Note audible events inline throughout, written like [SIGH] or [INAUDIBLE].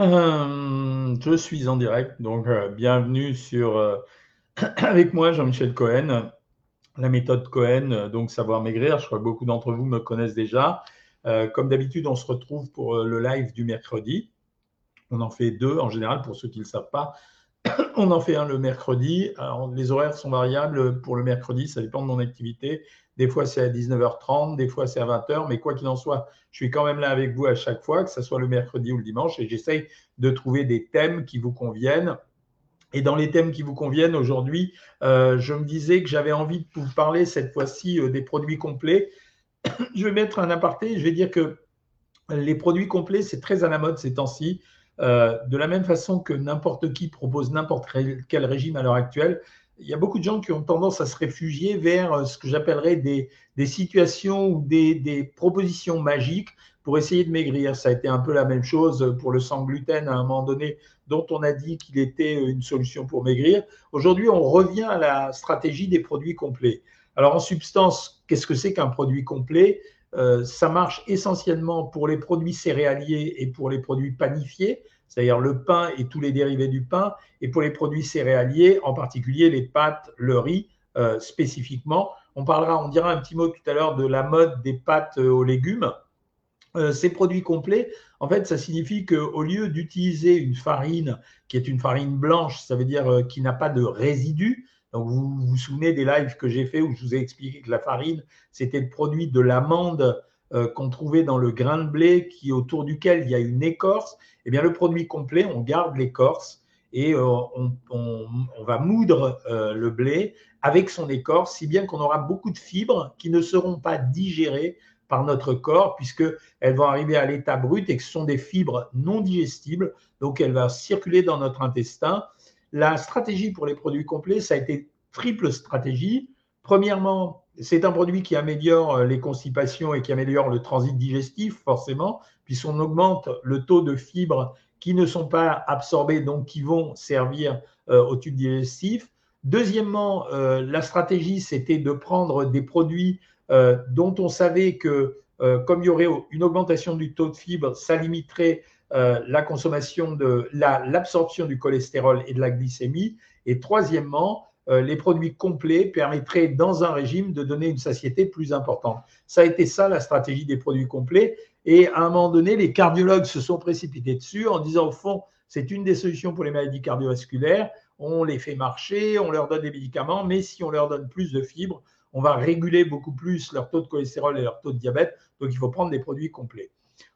Euh, je suis en direct, donc euh, bienvenue sur euh, [CLEARS THROAT] avec moi Jean-Michel Cohen, la méthode Cohen, donc savoir maigrir. Je crois que beaucoup d'entre vous me connaissent déjà. comme d'habitude, on se retrouve pour le live du mercredi. On en fait deux en général pour ceux qui ne le savent pas. [COUGHS] on en fait un le mercredi. Alors, les horaires sont variables pour le mercredi, ça dépend de mon activité. Des fois, c'est à 19h30, des fois, c'est à 20h, mais quoi qu'il en soit, je suis quand même là avec vous à chaque fois, que ce soit le mercredi ou le dimanche, et j'essaye de trouver des thèmes qui vous conviennent. Et dans les thèmes qui vous conviennent aujourd'hui, euh, je me disais que j'avais envie de vous parler cette fois-ci euh, des produits complets. [COUGHS] je vais mettre un aparté, je vais dire que les produits complets, c'est très à la mode ces temps-ci. Euh, de la même façon que n'importe qui propose n'importe quel régime à l'heure actuelle, il y a beaucoup de gens qui ont tendance à se réfugier vers euh, ce que j'appellerais des, situations ou des, propositions magiques pour essayer de maigrir. Ça a été un peu la même chose pour le sang gluten à un moment donné, dont on a dit qu'il était une solution pour maigrir. Aujourd'hui, on revient à la stratégie des produits complets. Alors en substance, qu'est-ce que c'est qu'un produit complet? Euh, Ça marche essentiellement pour les produits céréaliers et pour les produits panifiés c'est-à-dire le pain et tous les dérivés du pain, et pour les produits céréaliers, en particulier les pâtes, le riz euh, spécifiquement. On parlera, on dira un petit mot tout à l'heure de la mode des pâtes euh, aux légumes. Ces produits complets, en fait, ça signifie qu'au lieu d'utiliser une farine qui est une farine blanche, ça veut dire qui n'a pas de résidus, donc, vous vous souvenez des lives que j'ai fait où je vous ai expliqué que la farine, c'était le produit de l'amande euh, qu'on trouvait dans le grain de blé qui autour duquel il y a une écorce, eh bien le produit complet, on garde l'écorce et euh, on, va moudre euh, le blé avec son écorce, si bien qu'on aura beaucoup de fibres qui ne seront pas digérées par notre corps, puisqu'elles vont arriver à l'état brut et que ce sont des fibres non digestibles, donc elles vont circuler dans notre intestin. La stratégie pour les produits complets, ça a été triple stratégie. Premièrement, c'est un produit qui améliore euh, les constipations et qui améliore le transit digestif, forcément, puisqu'on augmente le taux de fibres qui ne sont pas absorbées, donc qui vont servir euh, au tube digestif. Deuxièmement, euh, la stratégie, c'était de prendre des produits dont on savait que, comme il y aurait une augmentation du taux de fibres, ça limiterait la consommation de l'absorption du cholestérol et de la glycémie. Et troisièmement, euh, les produits complets permettraient dans un régime de donner une satiété plus importante. Ça a été ça la stratégie des produits complets. Et à un moment donné, les cardiologues se sont précipités dessus en disant au fond, c'est une des solutions pour les maladies cardiovasculaires. On les fait marcher, on leur donne des médicaments, mais si on leur donne plus de fibres, on va réguler beaucoup plus leur taux de cholestérol et leur taux de diabète. Donc il faut prendre des produits complets.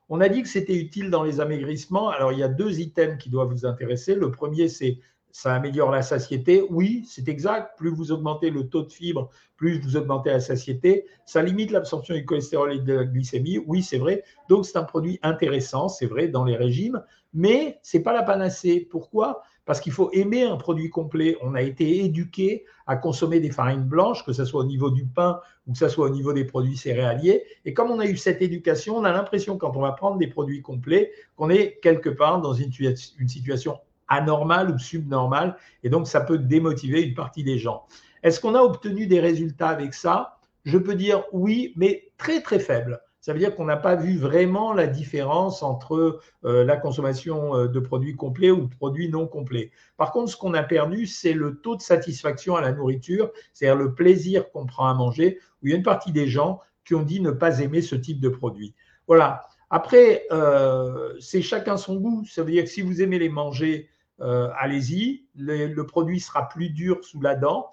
On a dit que c'était utile dans les amaigrissements. Alors il y a deux items qui doivent vous intéresser. Le premier, c'est ça améliore la satiété. Oui, c'est exact. Plus vous augmentez le taux de fibres, plus vous augmentez la satiété. Ça limite l'absorption du cholestérol et de la glycémie. Oui, c'est vrai. Donc, c'est un produit intéressant, c'est vrai, dans les régimes. Mais ce n'est pas la panacée. Pourquoi? Parce qu'il faut aimer un produit complet. On a été éduqué à consommer des farines blanches, que ce soit au niveau du pain ou que ce soit au niveau des produits céréaliers. Et comme on a eu cette éducation, on a l'impression, quand on va prendre des produits complets, qu'on est quelque part dans une, situation anormal ou subnormal, et donc ça peut démotiver une partie des gens. Est-ce qu'on a obtenu des résultats avec ça? Je peux dire oui, mais très très faible. Ça veut dire qu'on n'a pas vu vraiment la différence entre euh, la consommation euh, de produits complets ou de produits non complets. Par contre, ce qu'on a perdu, c'est le taux de satisfaction à la nourriture, c'est-à-dire le plaisir qu'on prend à manger, où il y a une partie des gens qui ont dit ne pas aimer ce type de produit. Voilà. Après, euh, c'est chacun son goût. Ça veut dire que si vous aimez les manger, allez-y. Le, produit sera plus dur sous la dent.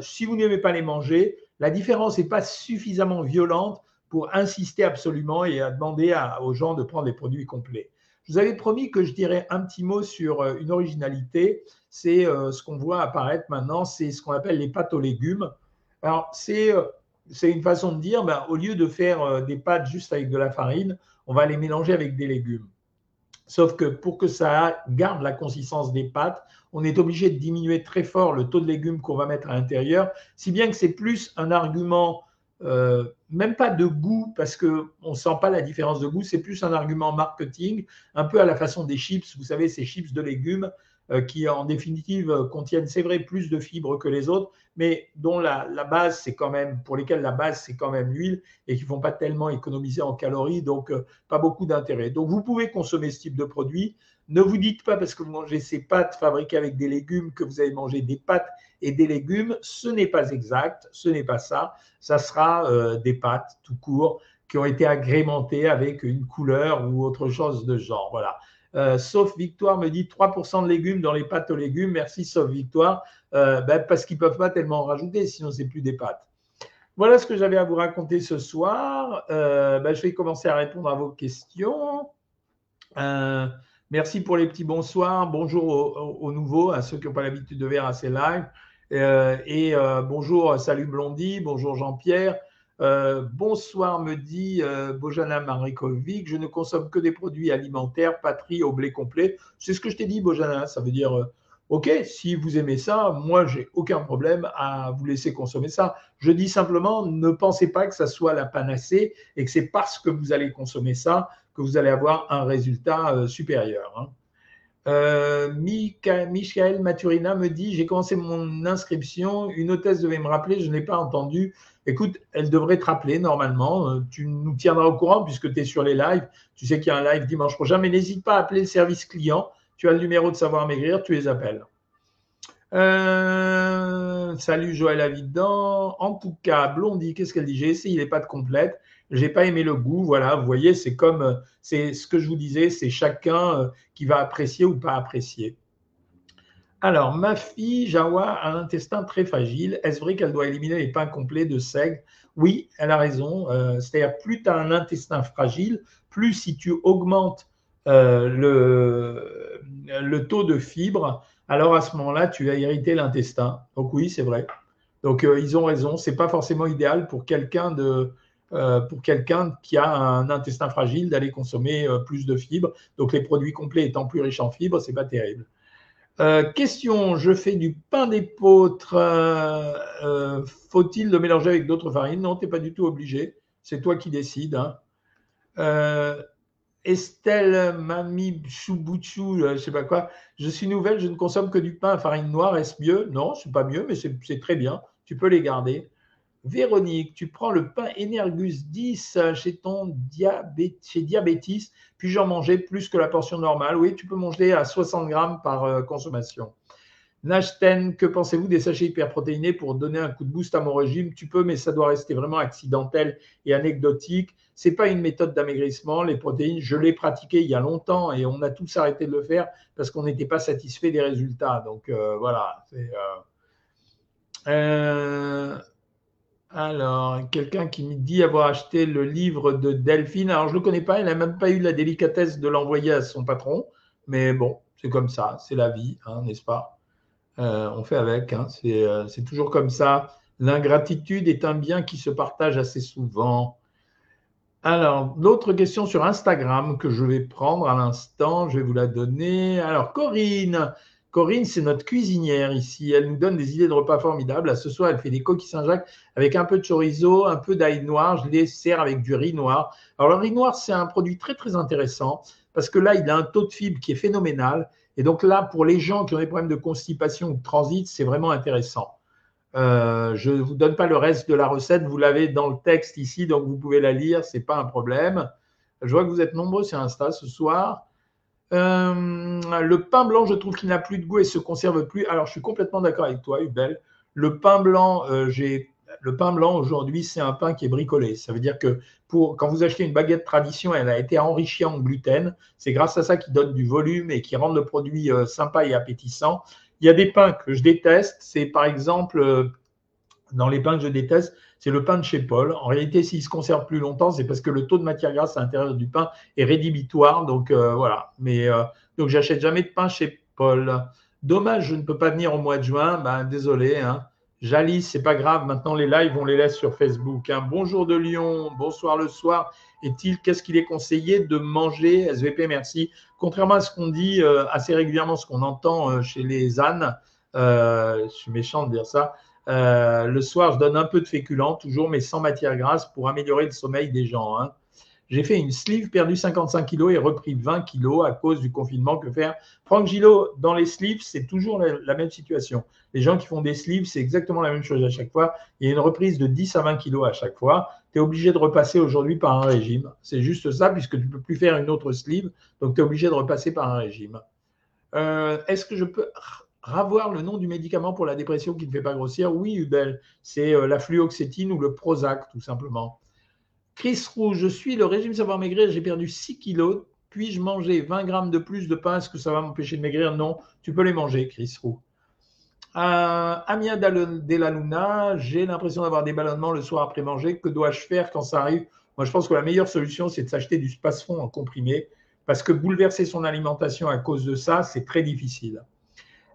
Si vous n'aimez pas les manger, la différence n'est pas suffisamment violente pour insister absolument et à demander aux gens de prendre des produits complets. Je vous avais promis que je dirais un petit mot sur euh, une originalité. C'est ce qu'on voit apparaître maintenant, c'est ce qu'on appelle les pâtes aux légumes. Alors, c'est une façon de dire, ben, au lieu de faire des pâtes juste avec de la farine, on va les mélanger avec des légumes. Sauf que pour que ça garde la consistance des pâtes, on est obligé de diminuer très fort le taux de légumes qu'on va mettre à l'intérieur, si bien que c'est plus un argument, euh, même pas de goût, parce qu'on ne sent pas la différence de goût, c'est plus un argument marketing, un peu à la façon des chips, vous savez, ces chips de légumes. qui en définitive contiennent, c'est vrai, plus de fibres que les autres, mais dont la, base, c'est quand même, pour lesquels la base, c'est quand même l'huile et qui ne font pas tellement économiser en calories, donc pas beaucoup d'intérêt. Donc vous pouvez consommer ce type de produit. Ne vous dites pas parce que vous mangez ces pâtes fabriquées avec des légumes que vous allez manger des pâtes et des légumes. Ce n'est pas exact, ce n'est pas ça. Ça sera des pâtes tout court qui ont été agrémentées avec une couleur ou autre chose de genre. Voilà. Euh, sauf Victoire me dit 3% de légumes dans les pâtes aux légumes. Merci, sauf Victoire. Euh, ben, parce qu'ils ne peuvent pas tellement en rajouter, sinon c'est plus des pâtes. Voilà ce que j'avais à vous raconter ce soir. Euh, ben, je vais commencer à répondre à vos questions. Merci pour les petits bonsoirs. Bonjour aux, nouveaux, à ceux qui n'ont pas l'habitude de voir à ces lives. et bonjour, salut Blondie, bonjour Jean-Pierre. Euh, bonsoir, me dit euh, Bojana Marikovic. Je ne consomme que des produits alimentaires, patrie au blé complet. C'est ce que je t'ai dit, Bojana. Ça veut dire, euh, OK, si vous aimez ça, moi, j'ai aucun problème à vous laisser consommer ça. Je dis simplement, ne pensez pas que ça soit la panacée et que c'est parce que vous allez consommer ça que vous allez avoir un résultat supérieur. Hein. Euh, Michael Maturina me dit J'ai commencé mon inscription. Une hôtesse devait me rappeler, je n'ai pas entendu. Écoute, elle devrait te rappeler normalement. Euh, tu nous tiendras au courant puisque tu es sur les lives. Tu sais qu'il y a un live dimanche prochain, mais n'hésite pas à appeler le service client. Tu as le numéro de Savoir Maigrir, tu les appelles. Euh, salut Joël Avidan. En tout cas, Blondie, qu'est-ce qu'elle dit? J'ai essayé les pâtes complètes j'ai pas aimé le goût. Voilà, vous voyez, c'est comme, c'est ce que je vous disais, c'est chacun euh, qui va apprécier ou pas apprécier. Alors, ma fille, Jawa, a un intestin très fragile. Est-ce vrai qu'elle doit éliminer les pains complets de seigle? Oui, elle a raison. Euh, c'est-à-dire, plus tu as un intestin fragile, plus si tu augmentes euh, le, le taux de fibres, alors à ce moment-là, tu vas irriter l'intestin. Donc oui, c'est vrai. Donc ils ont raison. C'est pas forcément idéal pour quelqu'un de, euh, pour quelqu'un qui a un intestin fragile d'aller consommer euh, plus de fibres. Donc les produits complets étant plus riches en fibres, c'est pas terrible. Euh, question, je fais du pain d'épeautre. Faut-il le mélanger avec d'autres farines? Non, tu n'es pas du tout obligé. C'est toi qui décides. Hein. Estelle Mami Chouboutchou, je ne sais pas quoi. Je suis nouvelle, je ne consomme que du pain à farine noire. Est-ce mieux? Non, c'est pas mieux, mais c'est très bien. Tu peux les garder. Véronique, tu prends le pain Energus 10 chez ton diabète, chez Diabétis, puis j'en mangeais plus que la portion normale. Oui, tu peux manger à 60 grammes par euh, consommation. Nashten, que pensez-vous des sachets hyperprotéinés pour donner un coup de boost à mon régime? Tu peux, mais ça doit rester vraiment accidentel et anecdotique. Ce n'est pas une méthode d'amaigrissement. Les protéines, je l'ai pratiqué il y a longtemps et on a tous arrêté de le faire parce qu'on n'était pas satisfait des résultats. Donc euh, voilà. Euh, alors, quelqu'un qui me dit avoir acheté le livre de Delphine. Alors, je ne le connais pas, il n'a même pas eu la délicatesse de l'envoyer à son patron. Mais bon, c'est comme ça, c'est la vie, hein, n'est-ce pas? Euh, On fait avec, hein, euh, c'est toujours comme ça. L'ingratitude est un bien qui se partage assez souvent. Alors, l'autre question sur Instagram que je vais prendre à l'instant, je vais vous la donner. Alors, Corinne, Corinne, c'est notre cuisinière ici. Elle nous donne des idées de repas formidables. ce soir, elle fait des coquilles Saint-Jacques avec un peu de chorizo, un peu d'ail noir. Je les sers avec du riz noir. Alors, le riz noir, c'est un produit très, très intéressant parce que là, il a un taux de fibre qui est phénoménal. Et donc là, pour les gens qui ont des problèmes de constipation ou de transit, c'est vraiment intéressant. Euh, je ne vous donne pas le reste de la recette. Vous l'avez dans le texte ici, donc vous pouvez la lire. Ce n'est pas un problème. Je vois que vous êtes nombreux sur Insta ce soir. Euh, le pain blanc, je trouve qu'il n'a plus de goût et se conserve plus. Alors, je suis complètement d'accord avec toi, Hubel. Le pain blanc, euh, j'ai le pain blanc aujourd'hui, c'est un pain qui est bricolé. Ça veut dire que pour, quand vous achetez une baguette tradition, elle a été enrichie en gluten. C'est grâce à ça qui donne du volume et qui rend le produit euh, sympa et appétissant. Il y a des pains que je déteste. C'est par exemple, dans les pains que je déteste, c'est le pain de chez Paul. En réalité, s'il se conserve plus longtemps, c'est parce que le taux de matière grasse à l'intérieur du pain est rédhibitoire. Donc euh, voilà. Mais euh, donc j'achète jamais de pain chez Paul. Dommage, je ne peux pas venir au mois de juin. Ben, désolé. Hein. Jalis, c'est pas grave. Maintenant, les lives, on les laisse sur Facebook. Hein. Bonjour de Lyon. Bonsoir le soir. Est-il, qu'est-ce qu'il est conseillé de manger? SVP, merci. Contrairement à ce qu'on dit euh, assez régulièrement, ce qu'on entend chez les ânes, je suis méchant de dire ça. Euh, le soir, je donne un peu de féculent, toujours, mais sans matière grasse pour améliorer le sommeil des gens. Hein. J'ai fait une sleeve, perdu 55 kilos et repris 20 kilos à cause du confinement. Que faire Franck Gillot, dans les sleeves, c'est toujours la, même situation. Les gens qui font des sleeves, c'est exactement la même chose à chaque fois. Il y a une reprise de 10 à 20 kilos à chaque fois. Tu es obligé de repasser aujourd'hui par un régime. C'est juste ça, puisque tu ne peux plus faire une autre sleeve. Donc, tu es obligé de repasser par un régime. Euh, est-ce que je peux ravoir le nom du médicament pour la dépression qui ne fait pas grossir Oui, Hubel, c'est euh, la fluoxétine ou le Prozac, tout simplement. Chris Roux, je suis le régime savoir maigrir, j'ai perdu 6 kilos. Puis-je manger 20 grammes de plus de pain? Est-ce que ça va m'empêcher de maigrir? Non, tu peux les manger, Chris Roux. Euh, Amia Luna, j'ai l'impression d'avoir des ballonnements le soir après manger. Que dois-je faire quand ça arrive? Moi, je pense que la meilleure solution, c'est de s'acheter du Spasfon en comprimé, parce que bouleverser son alimentation à cause de ça, c'est très difficile.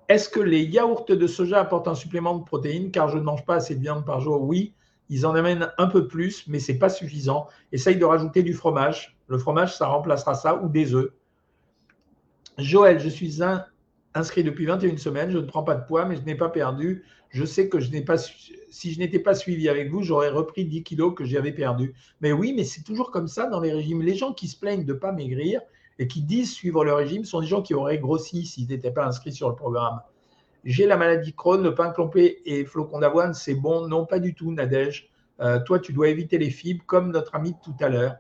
Est-ce que les yaourts de soja apportent un supplément de protéines? Car je ne mange pas assez de viande par jour. Oui, ils en amènent un peu plus, mais ce n'est pas suffisant. Essaye de rajouter du fromage. Le fromage, ça remplacera ça ou des œufs. Joël, je suis inscrit depuis 21 semaines. Je ne prends pas de poids, mais je n'ai pas perdu. Je sais que je n'ai pas, si je n'étais pas suivi avec vous, j'aurais repris 10 kilos que j'avais perdu. Mais oui, mais c'est toujours comme ça dans les régimes. Les gens qui se plaignent de ne pas maigrir et qui disent suivre le régime sont des gens qui auraient grossi s'ils n'étaient pas inscrits sur le programme. J'ai la maladie Crohn, le pain clompé et flocons d'avoine, c'est bon Non, pas du tout, Nadège. Euh, toi, tu dois éviter les fibres, comme notre ami de tout à l'heure.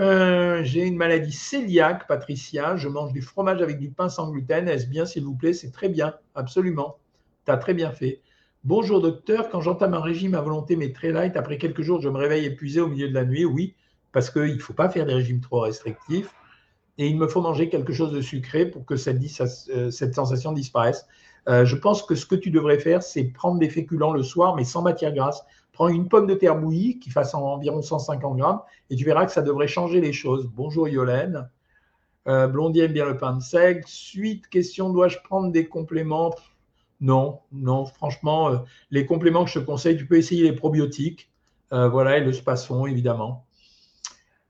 Euh, j'ai une maladie cœliaque, Patricia. Je mange du fromage avec du pain sans gluten. Est-ce bien, s'il vous plaît? C'est très bien, absolument. Tu as très bien fait. Bonjour docteur, quand j'entame un régime à volonté mais très light, après quelques jours, je me réveille épuisé au milieu de la nuit. Oui, parce qu'il ne faut pas faire des régimes trop restrictifs et il me faut manger quelque chose de sucré pour que cette, euh, sensation disparaisse. Euh, je pense que ce que tu devrais faire, c'est prendre des féculents le soir, mais sans matière grasse. Prends une pomme de terre bouillie qui fasse environ 150 grammes et tu verras que ça devrait changer les choses. Bonjour Yolène. Euh, Blondie aime bien le pain de seigle. Suite, question, dois-je prendre des compléments? Non, non, franchement, euh, les compléments que je te conseille, tu peux essayer les probiotiques. voilà, et le spasson, évidemment.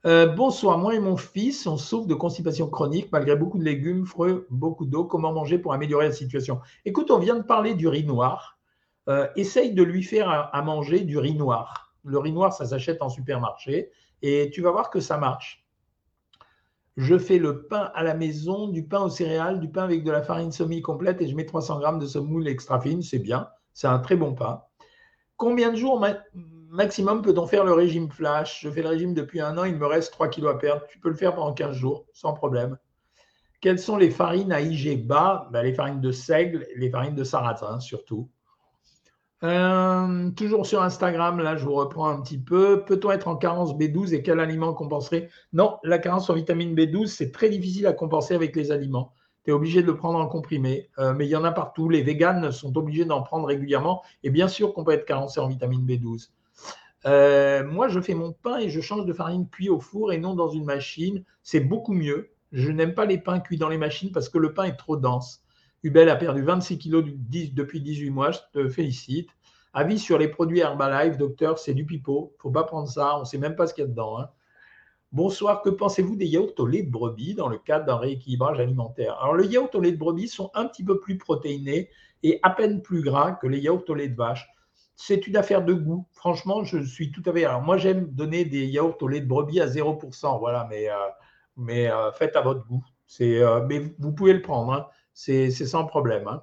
Bonsoir, moi et mon fils, on souffre de constipation chronique malgré beaucoup de légumes, fruits, beaucoup d'eau. Comment manger pour améliorer la situation? Écoute, on vient de parler du riz noir. Euh, essaye de lui faire à, manger du riz noir. Le riz noir, ça s'achète en supermarché et tu vas voir que ça marche. Je fais le pain à la maison, du pain aux céréales, du pain avec de la farine semi-complète et je mets 300 grammes de semoule extra fine, c'est bien, c'est un très bon pain. Combien de jours maximum peut-on faire le régime flash? Je fais le régime depuis un an, il me reste 3 kilos à perdre. Tu peux le faire pendant 15 jours, sans problème. Quelles sont les farines à IG bas ben, Les farines de seigle, les farines de sarrasin surtout. Euh, toujours sur Instagram, là, je vous reprends un petit peu. Peut-on être en carence B12 et quel aliment compenserait Non, la carence en vitamine B12, c'est très difficile à compenser avec les aliments. Tu es obligé de le prendre en comprimé, euh, mais il y en a partout. Les véganes sont obligés d'en prendre régulièrement. Et bien sûr qu'on peut être carencé en vitamine B12. Euh, moi, je fais mon pain et je change de farine cuit au four et non dans une machine. C'est beaucoup mieux. Je n'aime pas les pains cuits dans les machines parce que le pain est trop dense. Hubel a perdu 26 kilos depuis 18 mois, je te félicite. Avis sur les produits Herbalife, docteur, c'est du pipeau. faut pas prendre ça, on ne sait même pas ce qu'il y a dedans. Hein. Bonsoir, que pensez-vous des yaourts au lait de brebis dans le cadre d'un rééquilibrage alimentaire? Alors, les yaourts au lait de brebis sont un petit peu plus protéinés et à peine plus gras que les yaourts au lait de vache. C'est une affaire de goût. Franchement, je suis tout à fait. Moi, j'aime donner des yaourts au lait de brebis à 0%. Voilà, mais, euh, euh, faites à votre goût. Euh, mais vous pouvez le prendre. Hein c'est sans problème. Hein.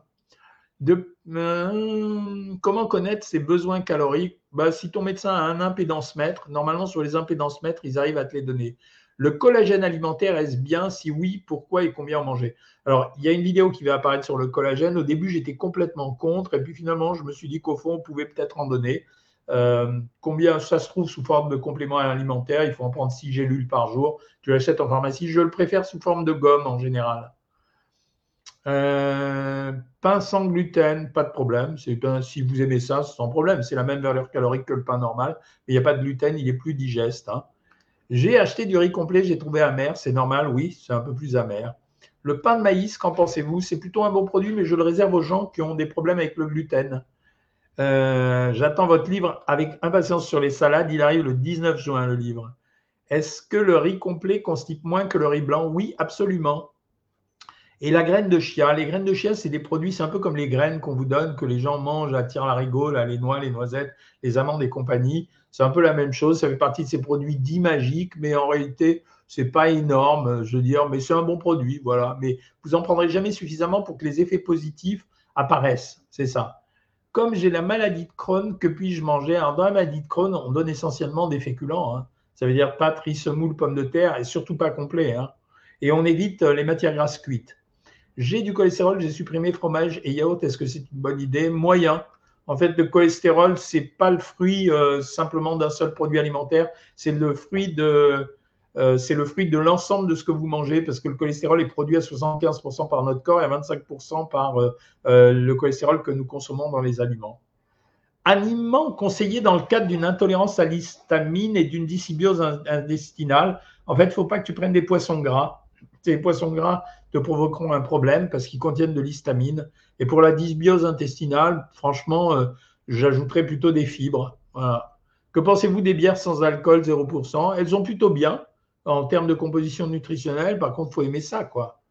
Comment connaître ses besoins caloriques? Bah, Si ton médecin a un impédance mètre, normalement sur les impédances mètres, ils arrivent à te les donner. Le collagène alimentaire, est-ce bien? Si oui, pourquoi et combien en manger? Alors, il y a une vidéo qui va apparaître sur le collagène. Au début, j'étais complètement contre, et puis finalement, je me suis dit qu'au fond, on pouvait peut-être en donner. Euh, combien ça se trouve sous forme de complément alimentaire? Il faut en prendre 6 gélules par jour. Tu l'achètes en pharmacie? Je le préfère sous forme de gomme en général. Euh, pain sans gluten, pas de problème. si vous aimez ça, sans problème. C'est la même valeur calorique que le pain normal, mais il n'y a pas de gluten, il est plus digeste. Hein. J'ai acheté du riz complet, j'ai trouvé amer, c'est normal, oui, c'est un peu plus amer. Le pain de maïs, qu'en pensez-vous? C'est plutôt un bon produit, mais je le réserve aux gens qui ont des problèmes avec le gluten. Euh, j'attends votre livre avec impatience sur les salades. Il arrive le 19 juin, le livre. Est-ce que le riz complet constipe moins que le riz blanc? Oui, absolument. Et la graine de chia, les graines de chia, c'est des produits, c'est un peu comme les graines qu'on vous donne, que les gens mangent à la larigot, les noix, les noisettes, les amandes et compagnie. C'est un peu la même chose. Ça fait partie de ces produits dits magiques, mais en réalité, c'est pas énorme, je veux dire, mais c'est un bon produit, voilà. Mais vous en prendrez jamais suffisamment pour que les effets positifs apparaissent. C'est ça. Comme j'ai la maladie de Crohn, que puis-je manger? Alors, dans la maladie de Crohn, on donne essentiellement des féculents. Hein. Ça veut dire pâtes, riz, semoule, pommes de terre, et surtout pas complet. Hein. Et on évite les matières grasses cuites. J'ai du cholestérol, j'ai supprimé fromage et yaourt. Est-ce que c'est une bonne idée? Moyen. En fait, le cholestérol, c'est pas le fruit euh, simplement d'un seul produit alimentaire, c'est le fruit de euh, c'est le fruit de l'ensemble de ce que vous mangez, parce que le cholestérol est produit à 75% par notre corps et à 25% par euh, le cholestérol que nous consommons dans les aliments. Aliments conseillés dans le cadre d'une intolérance à l'histamine et d'une dysbiose intestinale. En fait, il ne faut pas que tu prennes des poissons gras. Ces poissons gras te provoqueront un problème parce qu'ils contiennent de l'histamine. Et pour la dysbiose intestinale, franchement, euh, j'ajouterais plutôt des fibres. Que pensez-vous des bières sans alcool 0% Elles ont plutôt bien en termes de composition nutritionnelle. Par contre, il faut aimer ça, quoi.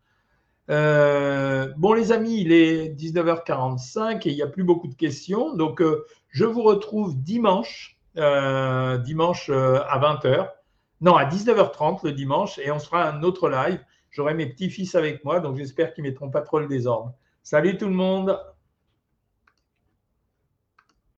Euh, bon, les amis, il est 19h45 et il n'y a plus beaucoup de questions. Donc, euh, je vous retrouve dimanche, dimanche à 20h. Non, à 19h30 le dimanche et on se fera un autre live. J'aurai mes petits-fils avec moi, donc j'espère qu'ils ne mettront pas trop le désordre. Salut tout le monde